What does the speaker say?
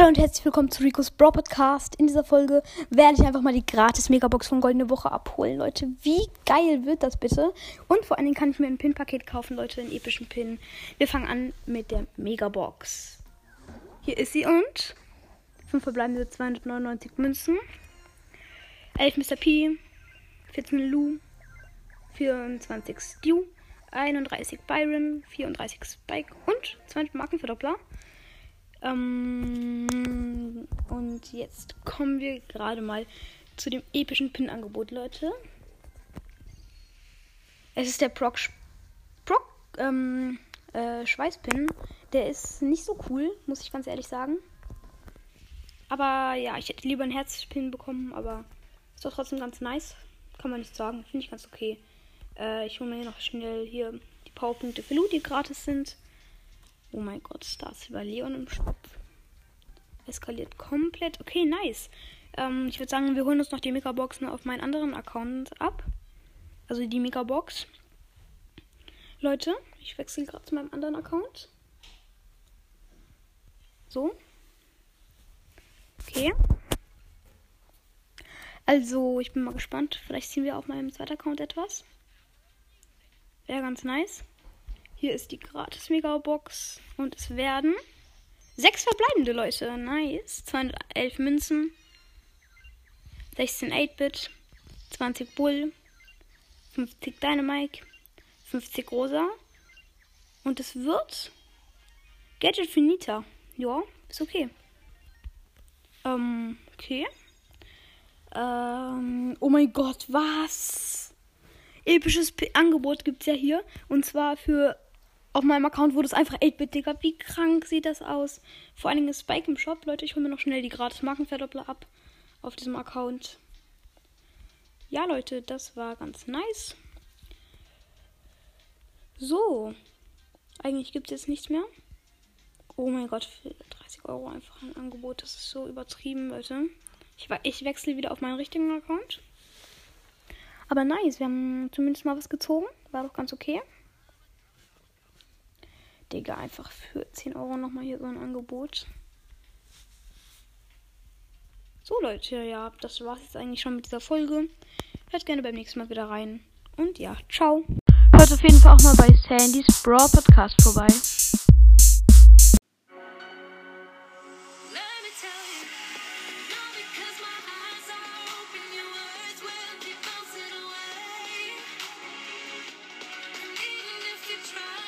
herzlich willkommen zu Rico's Bro Podcast. In dieser Folge werde ich einfach mal die gratis Megabox von Goldene Woche abholen, Leute. Wie geil wird das bitte? Und vor allen Dingen kann ich mir ein Pin-Paket kaufen, Leute, einen epischen Pin. Wir fangen an mit der Megabox. Hier ist sie und 5 verbleibende 299 Münzen, 11 Mr. P, 14 Lou, 24 Stu, 31 Byron, 34 Spike und 20 Markenverdoppler. Ähm, und jetzt kommen wir gerade mal zu dem epischen Pin-Angebot, Leute. Es ist der Proc, Proc ähm, äh, Schweißpin. Der ist nicht so cool, muss ich ganz ehrlich sagen. Aber ja, ich hätte lieber einen Herzpin bekommen, aber ist doch trotzdem ganz nice. Kann man nicht sagen. Finde ich ganz okay. Äh, ich hole mir hier noch schnell hier die Powerpunkte für Loot, die gratis sind. Oh mein Gott, Star Silver Leon im Shop. Eskaliert komplett. Okay, nice. Ähm, ich würde sagen, wir holen uns noch die Megaboxen auf meinen anderen Account ab. Also die Megabox. Leute, ich wechsle gerade zu meinem anderen Account. So. Okay. Also, ich bin mal gespannt. Vielleicht ziehen wir auf meinem zweiten Account etwas. Wäre ganz nice. Hier ist die gratis Megabox und es werden sechs verbleibende Leute. Nice. 211 Münzen, 16 8-Bit, 20 Bull, 50 Dynamite, 50 Rosa und es wird Gadget Finita. Ja, ist okay. Ähm, okay. Ähm, oh mein Gott, was? Episches P Angebot gibt's ja hier. Und zwar für auf meinem Account wurde es einfach 8-Bit, Digga. Wie krank sieht das aus? Vor allen Dingen ist Spike im Shop. Leute, ich hole mir noch schnell die gratis Markenverdoppler ab auf diesem Account. Ja, Leute, das war ganz nice. So. Eigentlich gibt es jetzt nichts mehr. Oh mein Gott, für 30 Euro einfach ein Angebot. Das ist so übertrieben, Leute. Ich, ich wechsle wieder auf meinen richtigen Account. Aber nice, wir haben zumindest mal was gezogen. War doch ganz okay. Digga, einfach für 10 Euro nochmal hier so ein Angebot. So Leute, ja, das war's jetzt eigentlich schon mit dieser Folge. Hört gerne beim nächsten Mal wieder rein. Und ja, ciao. Hört auf jeden Fall auch mal bei Sandys Brawl Podcast vorbei. to